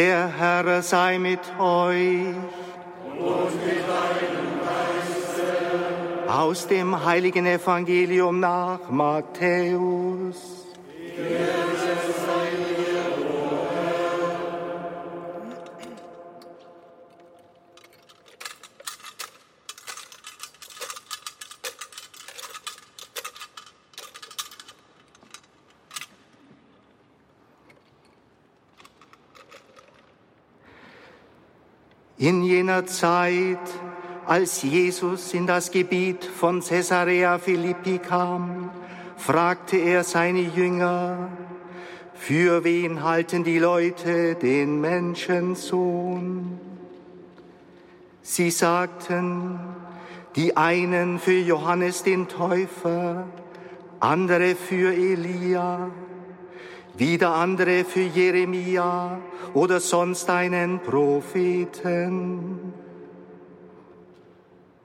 Der Herr sei mit euch. Und mit deinem Geiste. Aus dem heiligen Evangelium nach Matthäus. In jener Zeit, als Jesus in das Gebiet von Caesarea Philippi kam, fragte er seine Jünger, für wen halten die Leute den Menschensohn? Sie sagten, die einen für Johannes den Täufer, andere für Elia, wieder andere für Jeremia oder sonst einen Propheten.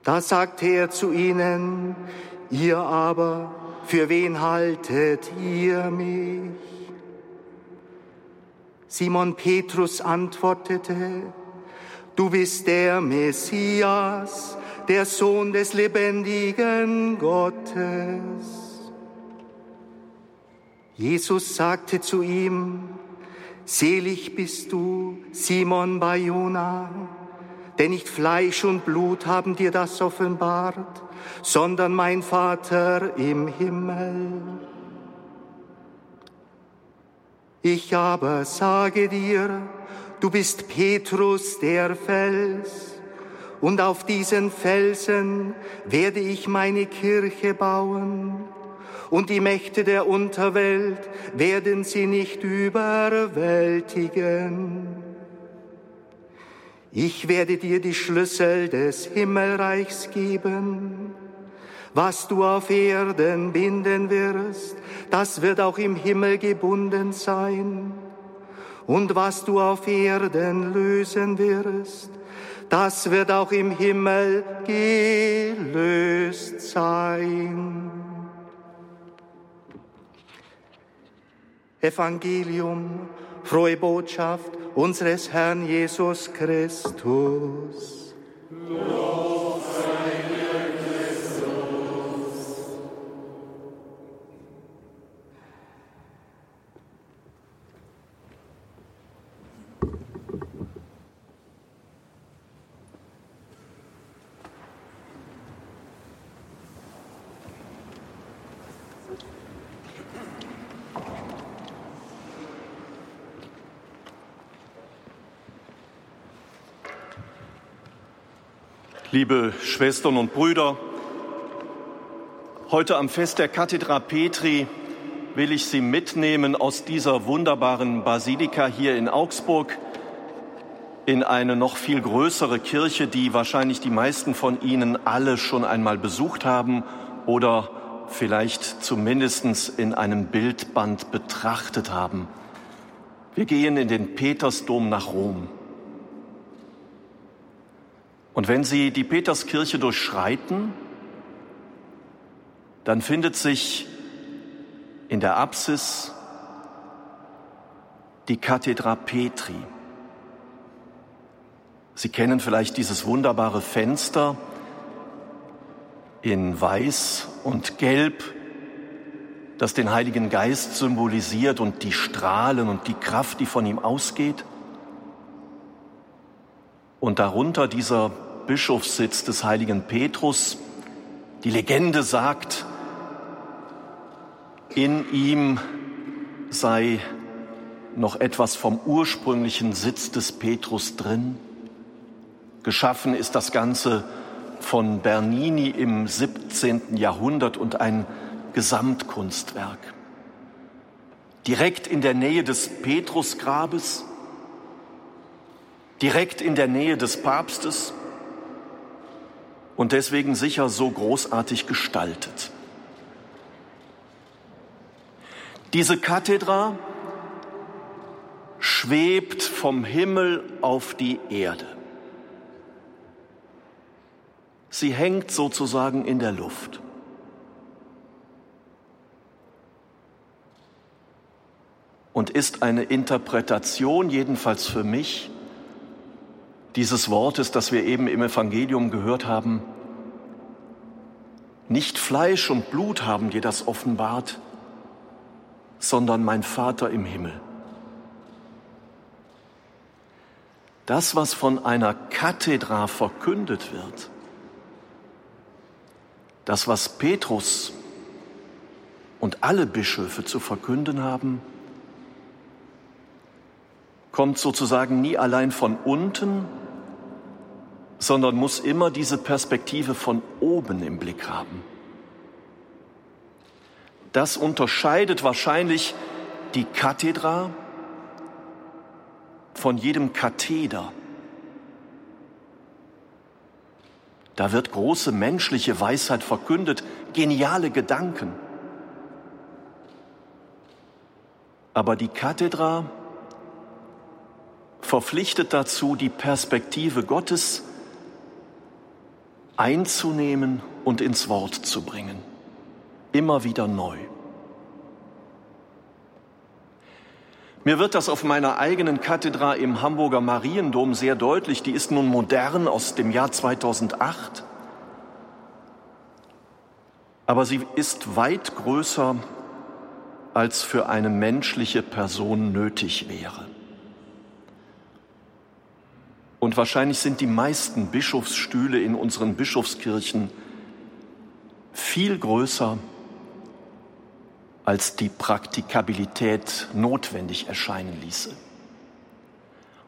Da sagte er zu ihnen, ihr aber, für wen haltet ihr mich? Simon Petrus antwortete, du bist der Messias, der Sohn des lebendigen Gottes. Jesus sagte zu ihm, Selig bist du, Simon Bayona, denn nicht Fleisch und Blut haben dir das offenbart, sondern mein Vater im Himmel. Ich aber sage dir, du bist Petrus der Fels, und auf diesen Felsen werde ich meine Kirche bauen und die Mächte der Unterwelt werden sie nicht überwältigen. Ich werde dir die Schlüssel des Himmelreichs geben. Was du auf Erden binden wirst, das wird auch im Himmel gebunden sein. Und was du auf Erden lösen wirst, das wird auch im Himmel gelöst sein. Evangelium, frohe Botschaft unseres Herrn Jesus Christus. Lob Liebe Schwestern und Brüder, heute am Fest der Kathedra Petri will ich Sie mitnehmen aus dieser wunderbaren Basilika hier in Augsburg in eine noch viel größere Kirche, die wahrscheinlich die meisten von Ihnen alle schon einmal besucht haben oder vielleicht zumindest in einem Bildband betrachtet haben. Wir gehen in den Petersdom nach Rom. Und wenn Sie die Peterskirche durchschreiten, dann findet sich in der Apsis die Kathedra Petri. Sie kennen vielleicht dieses wunderbare Fenster in Weiß und Gelb, das den Heiligen Geist symbolisiert und die Strahlen und die Kraft, die von ihm ausgeht. Und darunter dieser Bischofssitz des heiligen Petrus. Die Legende sagt, in ihm sei noch etwas vom ursprünglichen Sitz des Petrus drin. Geschaffen ist das Ganze von Bernini im 17. Jahrhundert und ein Gesamtkunstwerk. Direkt in der Nähe des Petrusgrabes, direkt in der Nähe des Papstes, und deswegen sicher so großartig gestaltet. Diese Kathedra schwebt vom Himmel auf die Erde. Sie hängt sozusagen in der Luft. und ist eine Interpretation, jedenfalls für mich, dieses Wortes, das wir eben im Evangelium gehört haben. Nicht Fleisch und Blut haben dir das offenbart, sondern mein Vater im Himmel. Das, was von einer Kathedra verkündet wird, das, was Petrus und alle Bischöfe zu verkünden haben, kommt sozusagen nie allein von unten, sondern muss immer diese Perspektive von oben im Blick haben. Das unterscheidet wahrscheinlich die Kathedra von jedem Katheder. Da wird große menschliche Weisheit verkündet, geniale Gedanken. Aber die Kathedra verpflichtet dazu, die Perspektive Gottes einzunehmen und ins Wort zu bringen. Immer wieder neu. Mir wird das auf meiner eigenen Kathedra im Hamburger Mariendom sehr deutlich. Die ist nun modern aus dem Jahr 2008. Aber sie ist weit größer, als für eine menschliche Person nötig wäre. Und wahrscheinlich sind die meisten Bischofsstühle in unseren Bischofskirchen viel größer, als die Praktikabilität notwendig erscheinen ließe.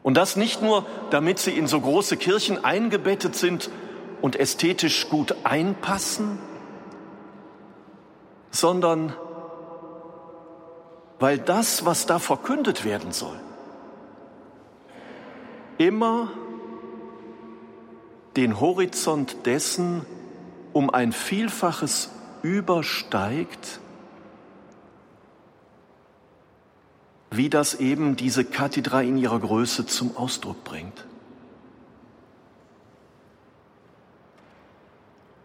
Und das nicht nur, damit sie in so große Kirchen eingebettet sind und ästhetisch gut einpassen, sondern weil das, was da verkündet werden soll, immer den Horizont dessen um ein Vielfaches übersteigt, wie das eben diese Kathedra in ihrer Größe zum Ausdruck bringt.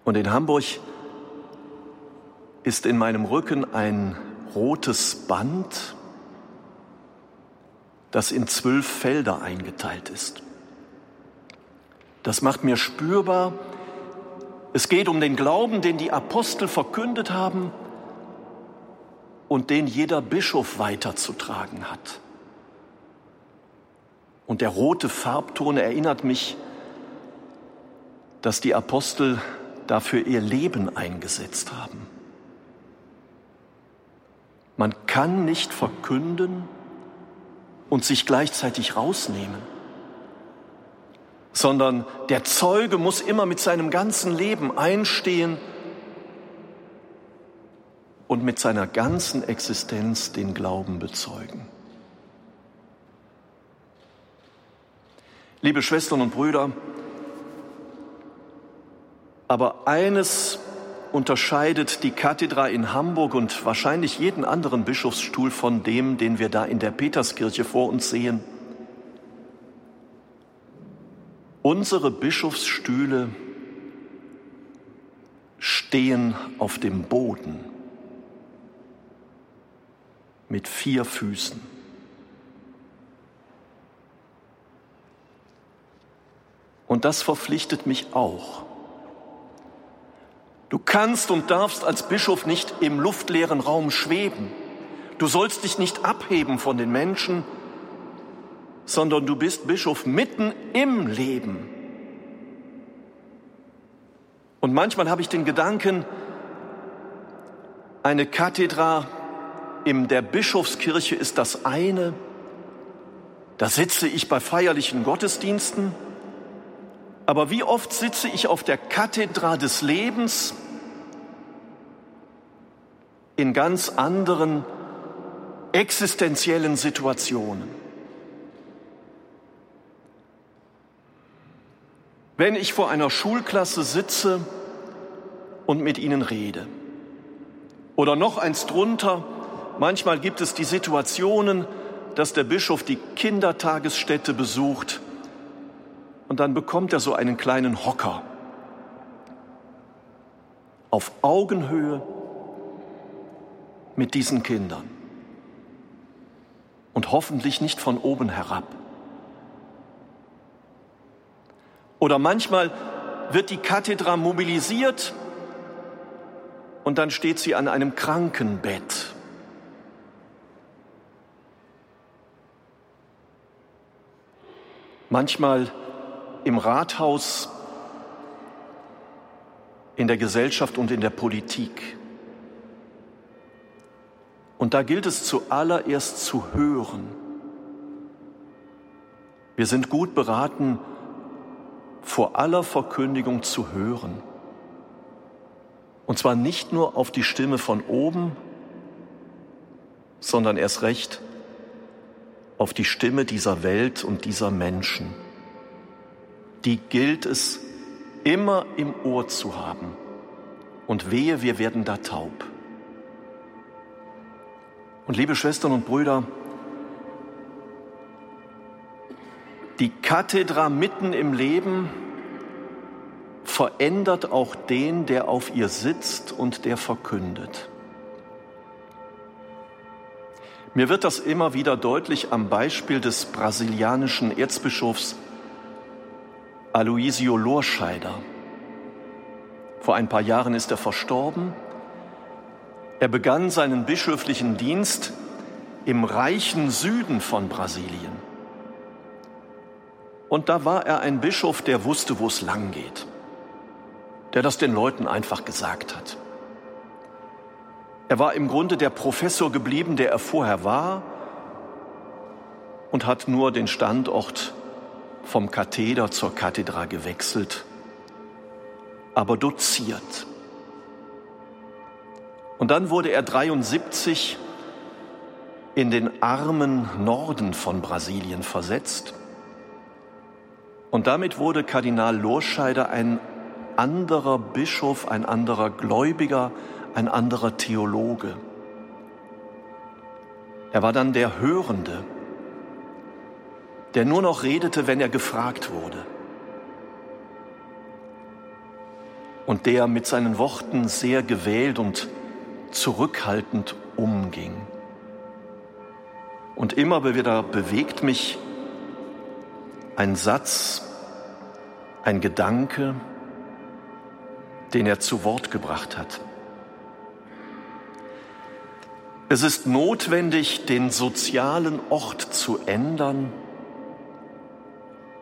Und in Hamburg ist in meinem Rücken ein rotes Band, das in zwölf Felder eingeteilt ist. Das macht mir spürbar, es geht um den Glauben, den die Apostel verkündet haben und den jeder Bischof weiterzutragen hat. Und der rote Farbton erinnert mich, dass die Apostel dafür ihr Leben eingesetzt haben. Man kann nicht verkünden und sich gleichzeitig rausnehmen sondern der Zeuge muss immer mit seinem ganzen Leben einstehen und mit seiner ganzen Existenz den Glauben bezeugen. Liebe Schwestern und Brüder, aber eines unterscheidet die Kathedra in Hamburg und wahrscheinlich jeden anderen Bischofsstuhl von dem, den wir da in der Peterskirche vor uns sehen. Unsere Bischofsstühle stehen auf dem Boden mit vier Füßen. Und das verpflichtet mich auch. Du kannst und darfst als Bischof nicht im luftleeren Raum schweben. Du sollst dich nicht abheben von den Menschen, sondern du bist Bischof mitten im Leben. Und manchmal habe ich den Gedanken, eine Kathedra in der Bischofskirche ist das eine, da sitze ich bei feierlichen Gottesdiensten, aber wie oft sitze ich auf der Kathedra des Lebens in ganz anderen existenziellen Situationen. Wenn ich vor einer Schulklasse sitze und mit ihnen rede. Oder noch eins drunter, manchmal gibt es die Situationen, dass der Bischof die Kindertagesstätte besucht und dann bekommt er so einen kleinen Hocker auf Augenhöhe mit diesen Kindern. und hoffentlich nicht von oben herab. Oder manchmal wird die Kathedra mobilisiert und dann steht sie an einem Krankenbett. Manchmal im Rathaus, in der Gesellschaft und in der Politik. Und da gilt es zuallererst zu hören. Wir sind gut beraten, vor aller Verkündigung zu hören. Und zwar nicht nur auf die Stimme von oben, sondern erst recht auf die Stimme dieser Welt und dieser Menschen. Die gilt es immer im Ohr zu haben. Und wehe, wir werden da taub. Und liebe Schwestern und Brüder, die Kathedra mitten im Leben verändert auch den, der auf ihr sitzt und der verkündet. Mir wird das immer wieder deutlich am Beispiel des brasilianischen Erzbischofs Aloisio Lorscheider. Vor ein paar Jahren ist er verstorben. Er begann seinen bischöflichen Dienst im reichen Süden von Brasilien. Und da war er ein Bischof, der wusste, wo es lang geht, der das den Leuten einfach gesagt hat. Er war im Grunde der Professor geblieben, der er vorher war und hat nur den Standort vom Katheder zur Kathedra gewechselt, aber doziert. Und dann wurde er 73 in den armen Norden von Brasilien versetzt und damit wurde Kardinal Lorscheider ein anderer Bischof, ein anderer Gläubiger, ein anderer Theologe. Er war dann der Hörende, der nur noch redete, wenn er gefragt wurde. Und der mit seinen Worten sehr gewählt und zurückhaltend umging. Und immer wieder bewegt mich ein Satz, ein Gedanke, den er zu Wort gebracht hat. Es ist notwendig, den sozialen Ort zu ändern,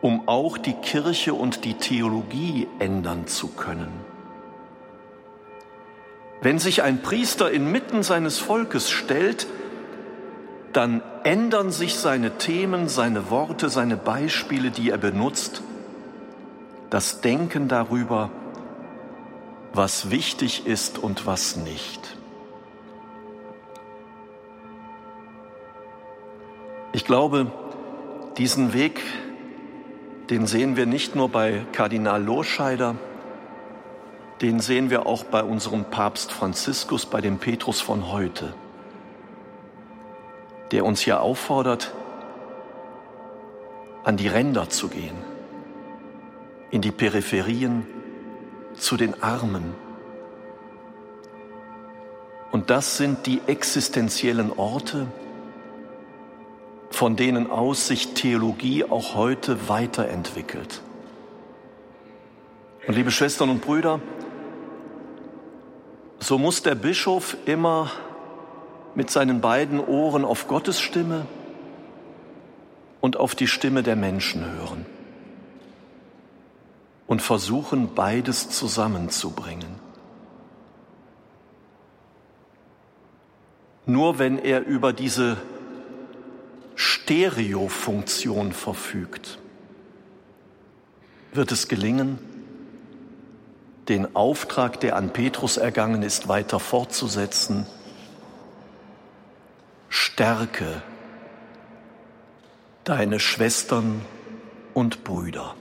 um auch die Kirche und die Theologie ändern zu können. Wenn sich ein Priester inmitten seines Volkes stellt, dann ändern sich seine Themen, seine Worte, seine Beispiele, die er benutzt, das Denken darüber, was wichtig ist und was nicht. Ich glaube, diesen Weg, den sehen wir nicht nur bei Kardinal Lorscheider, den sehen wir auch bei unserem Papst Franziskus, bei dem Petrus von heute der uns hier auffordert, an die Ränder zu gehen, in die Peripherien, zu den Armen. Und das sind die existenziellen Orte, von denen aus sich Theologie auch heute weiterentwickelt. Und liebe Schwestern und Brüder, so muss der Bischof immer mit seinen beiden Ohren auf Gottes Stimme und auf die Stimme der Menschen hören und versuchen beides zusammenzubringen. Nur wenn er über diese Stereofunktion verfügt, wird es gelingen, den Auftrag, der an Petrus ergangen ist, weiter fortzusetzen stärke deine Schwestern und Brüder.